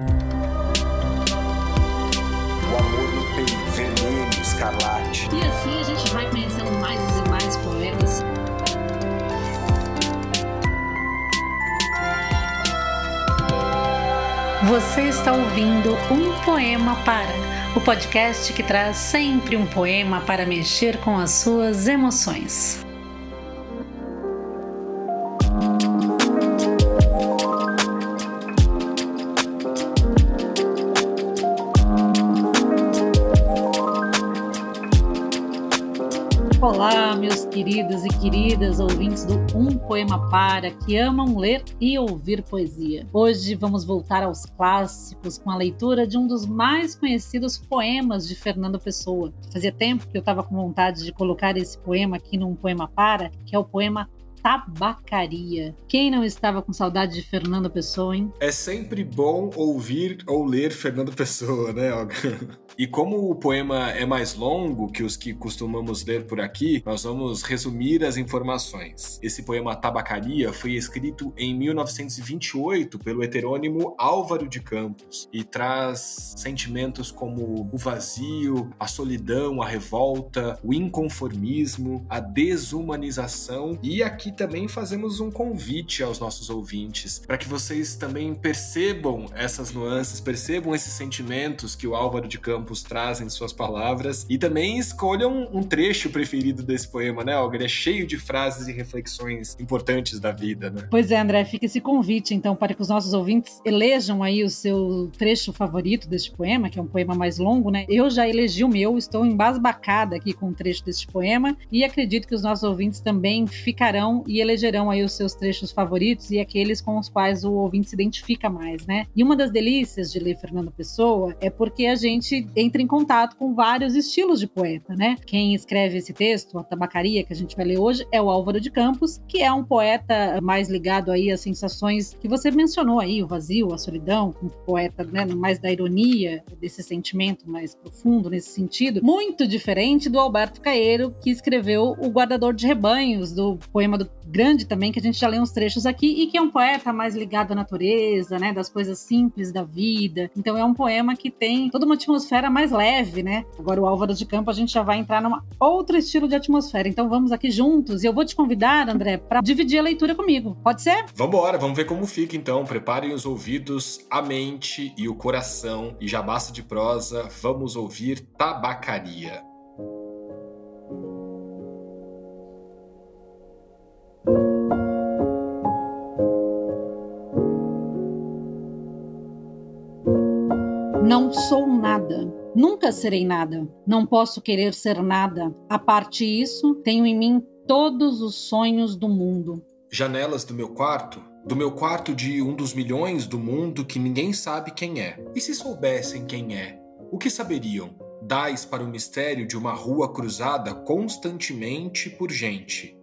O amor no peito, vermelho, escarlate. E assim a gente vai conhecendo mais e mais poemas. Você está ouvindo Um Poema Para, o podcast que traz sempre um poema para mexer com as suas emoções. Olá, meus queridos e queridas ouvintes do Um Poema Para, que amam ler e ouvir poesia. Hoje vamos voltar aos clássicos com a leitura de um dos mais conhecidos poemas de Fernando Pessoa. Fazia tempo que eu estava com vontade de colocar esse poema aqui num Poema Para, que é o poema tabacaria. Quem não estava com saudade de Fernando Pessoa, hein? É sempre bom ouvir ou ler Fernando Pessoa, né, Olga? E como o poema é mais longo que os que costumamos ler por aqui, nós vamos resumir as informações. Esse poema Tabacaria foi escrito em 1928 pelo heterônimo Álvaro de Campos e traz sentimentos como o vazio, a solidão, a revolta, o inconformismo, a desumanização e aqui também fazemos um convite aos nossos ouvintes para que vocês também percebam essas nuances, percebam esses sentimentos que o Álvaro de Campos traz em suas palavras e também escolham um trecho preferido desse poema, né, Olga? Ele é cheio de frases e reflexões importantes da vida, né? Pois é, André, fica esse convite então para que os nossos ouvintes elejam aí o seu trecho favorito deste poema, que é um poema mais longo, né? Eu já elegi o meu, estou embasbacada aqui com o trecho deste poema e acredito que os nossos ouvintes também ficarão e elegerão aí os seus trechos favoritos e aqueles com os quais o ouvinte se identifica mais, né? E uma das delícias de ler Fernando Pessoa é porque a gente entra em contato com vários estilos de poeta, né? Quem escreve esse texto, a tabacaria que a gente vai ler hoje, é o Álvaro de Campos, que é um poeta mais ligado aí às sensações que você mencionou aí, o vazio, a solidão, um poeta né, mais da ironia, desse sentimento mais profundo nesse sentido, muito diferente do Alberto Caeiro, que escreveu O Guardador de Rebanhos, do poema do Grande também, que a gente já leu uns trechos aqui, e que é um poeta mais ligado à natureza, né, das coisas simples da vida. Então é um poema que tem toda uma atmosfera mais leve, né? Agora o Álvaro de Campo a gente já vai entrar num outro estilo de atmosfera. Então vamos aqui juntos e eu vou te convidar, André, para dividir a leitura comigo. Pode ser? Vamos embora, vamos ver como fica então. Preparem os ouvidos, a mente e o coração. E já basta de prosa, vamos ouvir tabacaria. Não sou nada. Nunca serei nada. Não posso querer ser nada. A parte isso, tenho em mim todos os sonhos do mundo. Janelas do meu quarto? Do meu quarto de um dos milhões do mundo que ninguém sabe quem é. E se soubessem quem é, o que saberiam? Dais para o mistério de uma rua cruzada constantemente por gente.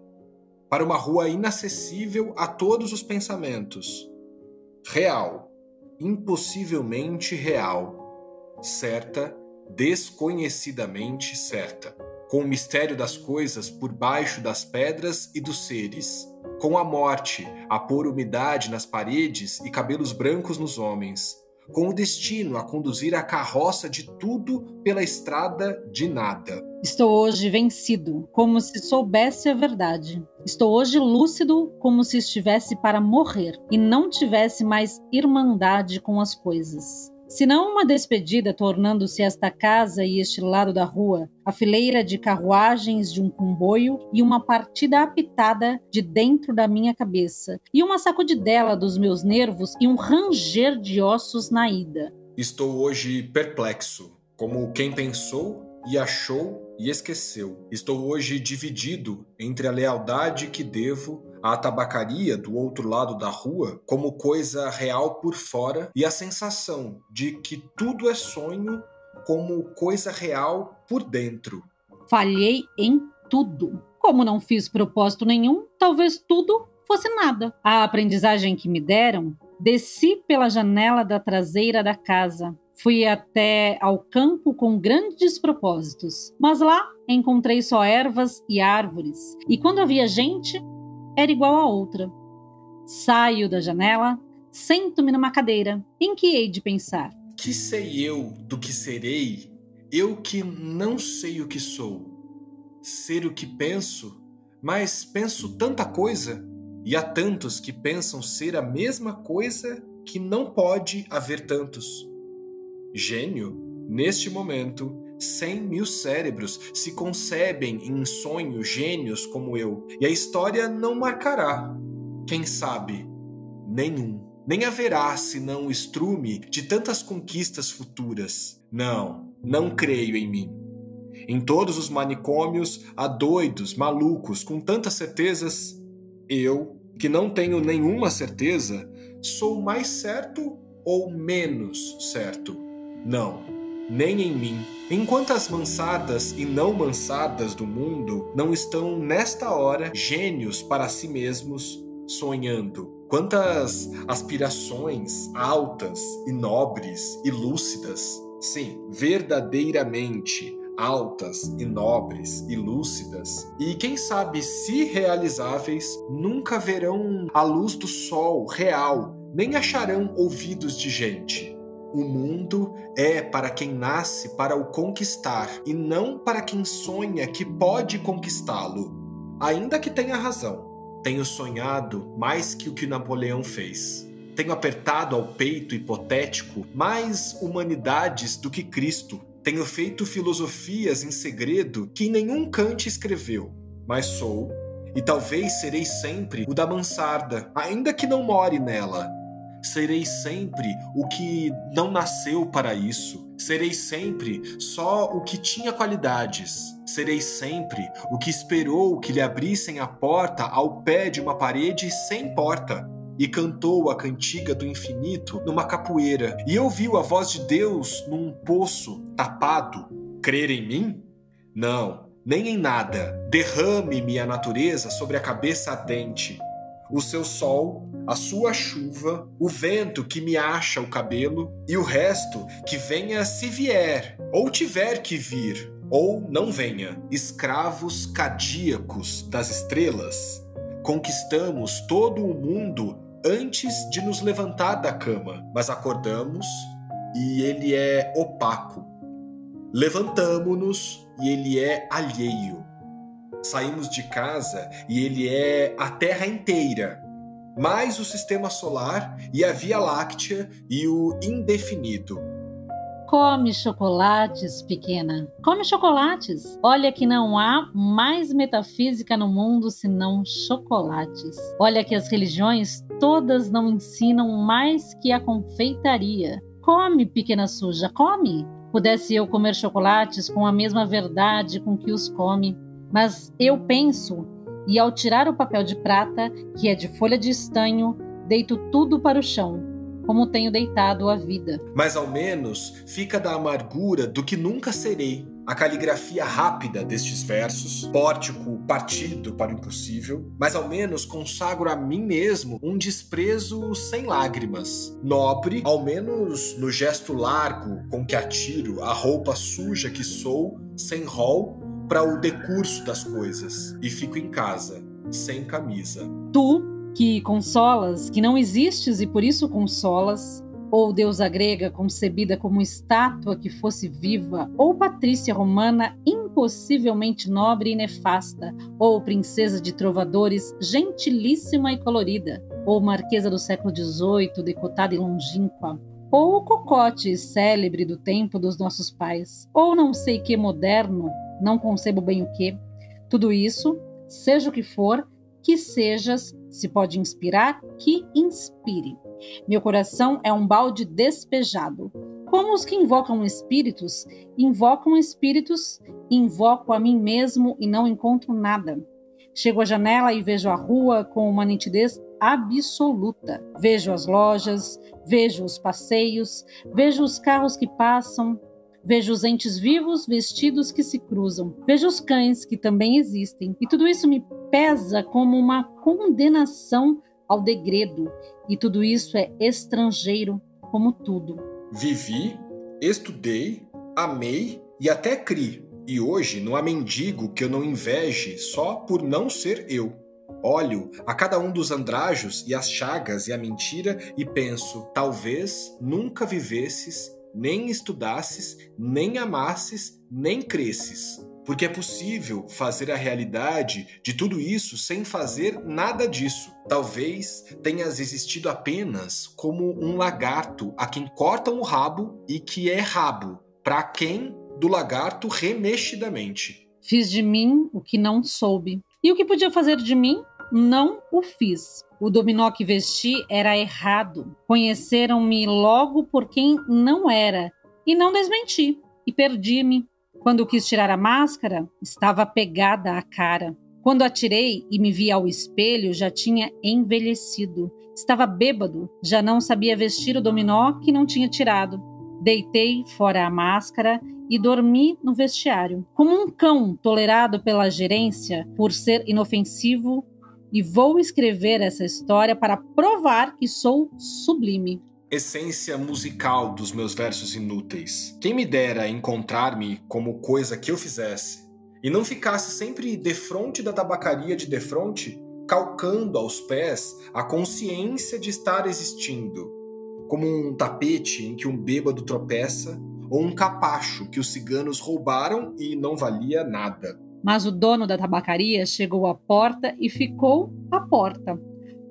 Para uma rua inacessível a todos os pensamentos. Real. Impossivelmente real. Certa desconhecidamente certa, com o mistério das coisas por baixo das pedras e dos seres, com a morte a pôr umidade nas paredes e cabelos brancos nos homens, com o destino a conduzir a carroça de tudo pela estrada de nada. Estou hoje vencido, como se soubesse a verdade. Estou hoje lúcido, como se estivesse para morrer e não tivesse mais irmandade com as coisas. Se não uma despedida, tornando-se esta casa e este lado da rua a fileira de carruagens de um comboio e uma partida apitada de dentro da minha cabeça, e uma sacudidela dos meus nervos e um ranger de ossos na ida. Estou hoje perplexo, como quem pensou e achou e esqueceu. Estou hoje dividido entre a lealdade que devo à tabacaria do outro lado da rua como coisa real por fora e a sensação de que tudo é sonho como coisa real por dentro. Falhei em tudo. Como não fiz propósito nenhum, talvez tudo fosse nada. A aprendizagem que me deram, desci pela janela da traseira da casa, Fui até ao campo com grandes propósitos, mas lá encontrei só ervas e árvores, e quando havia gente, era igual a outra. Saio da janela, Sento-me numa cadeira. Em que hei de pensar? Que sei eu do que serei? Eu que não sei o que sou. Ser o que penso, mas penso tanta coisa, e há tantos que pensam ser a mesma coisa que não pode haver tantos. Gênio, neste momento, cem mil cérebros se concebem em sonho gênios como eu, e a história não marcará, quem sabe, nenhum. Nem haverá senão o estrume de tantas conquistas futuras. Não, não creio em mim. Em todos os manicômios há doidos, malucos, com tantas certezas. Eu, que não tenho nenhuma certeza, sou mais certo ou menos certo? Não, nem em mim. Enquanto as mansadas e não mansadas do mundo não estão nesta hora gênios para si mesmos sonhando. Quantas aspirações altas e nobres e lúcidas, sim, verdadeiramente altas e nobres e lúcidas, e quem sabe se realizáveis, nunca verão a luz do sol real, nem acharão ouvidos de gente. O mundo é para quem nasce para o conquistar e não para quem sonha que pode conquistá-lo, ainda que tenha razão. Tenho sonhado mais que o que Napoleão fez. Tenho apertado ao peito hipotético mais humanidades do que Cristo tenho feito filosofias em segredo que nenhum Kant escreveu, mas sou, e talvez serei sempre, o da mansarda, ainda que não more nela. Serei sempre o que não nasceu para isso. Serei sempre só o que tinha qualidades. Serei sempre o que esperou que lhe abrissem a porta ao pé de uma parede sem porta e cantou a cantiga do infinito numa capoeira, e ouviu a voz de Deus num poço tapado. Crer em mim? Não, nem em nada. Derrame-me a natureza sobre a cabeça ardente. O seu sol, a sua chuva, o vento que me acha o cabelo, e o resto que venha se vier, ou tiver que vir, ou não venha. Escravos cardíacos das estrelas, conquistamos todo o mundo antes de nos levantar da cama, mas acordamos e ele é opaco. Levantamo-nos e ele é alheio. Saímos de casa e ele é a Terra inteira, mais o sistema solar e a Via Láctea e o indefinido. Come chocolates, pequena. Come chocolates. Olha que não há mais metafísica no mundo senão chocolates. Olha que as religiões todas não ensinam mais que a confeitaria. Come, pequena suja, come. Pudesse eu comer chocolates com a mesma verdade com que os come, mas eu penso, e ao tirar o papel de prata, que é de folha de estanho, deito tudo para o chão como tenho deitado a vida. Mas ao menos fica da amargura do que nunca serei. A caligrafia rápida destes versos, pórtico partido para o impossível, mas ao menos consagro a mim mesmo um desprezo sem lágrimas. Nobre, ao menos no gesto largo com que atiro a roupa suja que sou, sem rol, para o decurso das coisas, e fico em casa, sem camisa. Tu que consolas, que não existes e por isso consolas, ou deusa grega concebida como estátua que fosse viva, ou patrícia romana impossivelmente nobre e nefasta, ou princesa de trovadores gentilíssima e colorida, ou marquesa do século XVIII decotada e longínqua, ou cocote célebre do tempo dos nossos pais, ou não sei que moderno, não concebo bem o que. Tudo isso, seja o que for, que sejas, se pode inspirar, que inspire. Meu coração é um balde despejado. Como os que invocam espíritos, invocam espíritos, invoco a mim mesmo e não encontro nada. Chego à janela e vejo a rua com uma nitidez absoluta. Vejo as lojas, vejo os passeios, vejo os carros que passam, Vejo os entes vivos vestidos que se cruzam. Vejo os cães que também existem. E tudo isso me pesa como uma condenação ao degredo. E tudo isso é estrangeiro, como tudo. Vivi, estudei, amei e até cri. E hoje não há mendigo que eu não inveje só por não ser eu. Olho a cada um dos andrajos e as chagas e a mentira e penso: talvez nunca vivesses, nem estudasses, nem amasses, nem cresces. Porque é possível fazer a realidade de tudo isso sem fazer nada disso. Talvez tenhas existido apenas como um lagarto a quem cortam o rabo e que é rabo, para quem do lagarto remexidamente. Fiz de mim o que não soube. E o que podia fazer de mim, não o fiz. O dominó que vesti era errado. Conheceram-me logo por quem não era e não desmenti. E perdi-me. Quando quis tirar a máscara, estava pegada à cara. Quando atirei e me vi ao espelho, já tinha envelhecido. Estava bêbado, já não sabia vestir o dominó que não tinha tirado. Deitei fora a máscara e dormi no vestiário, como um cão tolerado pela gerência por ser inofensivo, e vou escrever essa história para provar que sou sublime essência musical dos meus versos inúteis. Quem me dera encontrar-me como coisa que eu fizesse e não ficasse sempre defronte da tabacaria de defronte, calcando aos pés a consciência de estar existindo, como um tapete em que um bêbado tropeça ou um capacho que os ciganos roubaram e não valia nada. Mas o dono da tabacaria chegou à porta e ficou à porta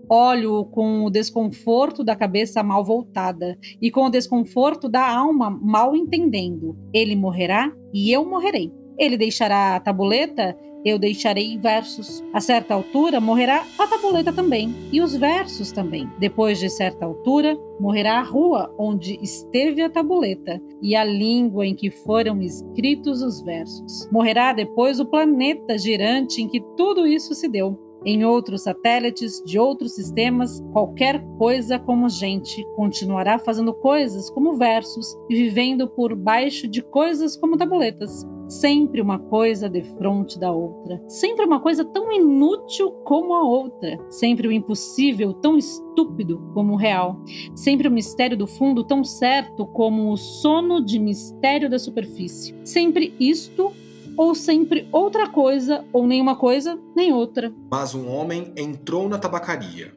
olho com o desconforto da cabeça mal voltada e com o desconforto da alma mal entendendo. Ele morrerá e eu morrerei. Ele deixará a tabuleta, eu deixarei versos. A certa altura morrerá a tabuleta também, e os versos também. Depois de certa altura, morrerá a rua onde esteve a tabuleta e a língua em que foram escritos os versos. Morrerá depois o planeta girante em que tudo isso se deu em outros satélites de outros sistemas, qualquer coisa como gente continuará fazendo coisas como versos e vivendo por baixo de coisas como tabuletas. Sempre uma coisa de frente da outra. Sempre uma coisa tão inútil como a outra. Sempre o impossível tão estúpido como o real. Sempre o mistério do fundo tão certo como o sono de mistério da superfície. Sempre isto ou sempre outra coisa, ou nenhuma coisa, nem outra. Mas um homem entrou na tabacaria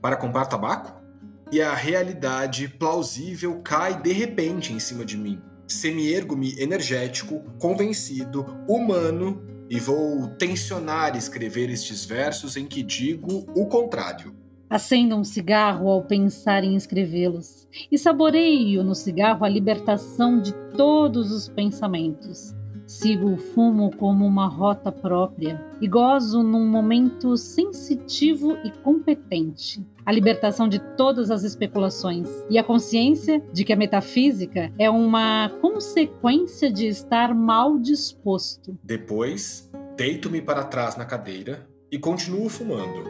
para comprar tabaco e a realidade plausível cai de repente em cima de mim. Semi-ergo-me energético, convencido, humano e vou tensionar escrever estes versos em que digo o contrário. Acenda um cigarro ao pensar em escrevê-los e saboreio no cigarro a libertação de todos os pensamentos. Sigo o fumo como uma rota própria e gozo num momento sensitivo e competente. A libertação de todas as especulações e a consciência de que a metafísica é uma consequência de estar mal disposto. Depois, deito-me para trás na cadeira e continuo fumando.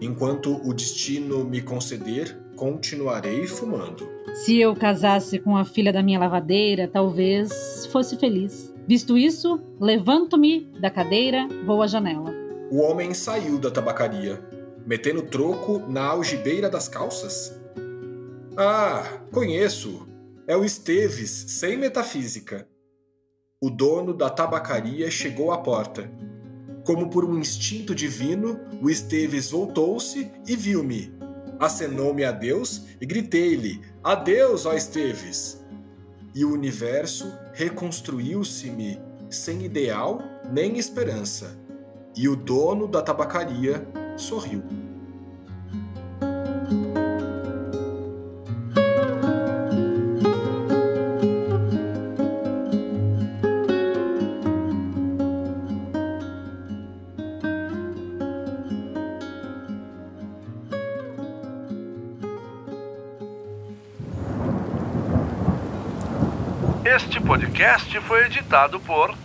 Enquanto o destino me conceder, continuarei fumando. Se eu casasse com a filha da minha lavadeira, talvez fosse feliz. Visto isso, levanto-me da cadeira, vou à janela. O homem saiu da tabacaria, metendo troco na algibeira das calças. Ah, conheço. É o Esteves, sem metafísica. O dono da tabacaria chegou à porta. Como por um instinto divino, o Esteves voltou-se e viu-me. Acenou-me a Deus e gritei-lhe: Adeus, ó Esteves! E o universo reconstruiu-se-me sem ideal nem esperança, e o dono da tabacaria sorriu. Podcast foi editado por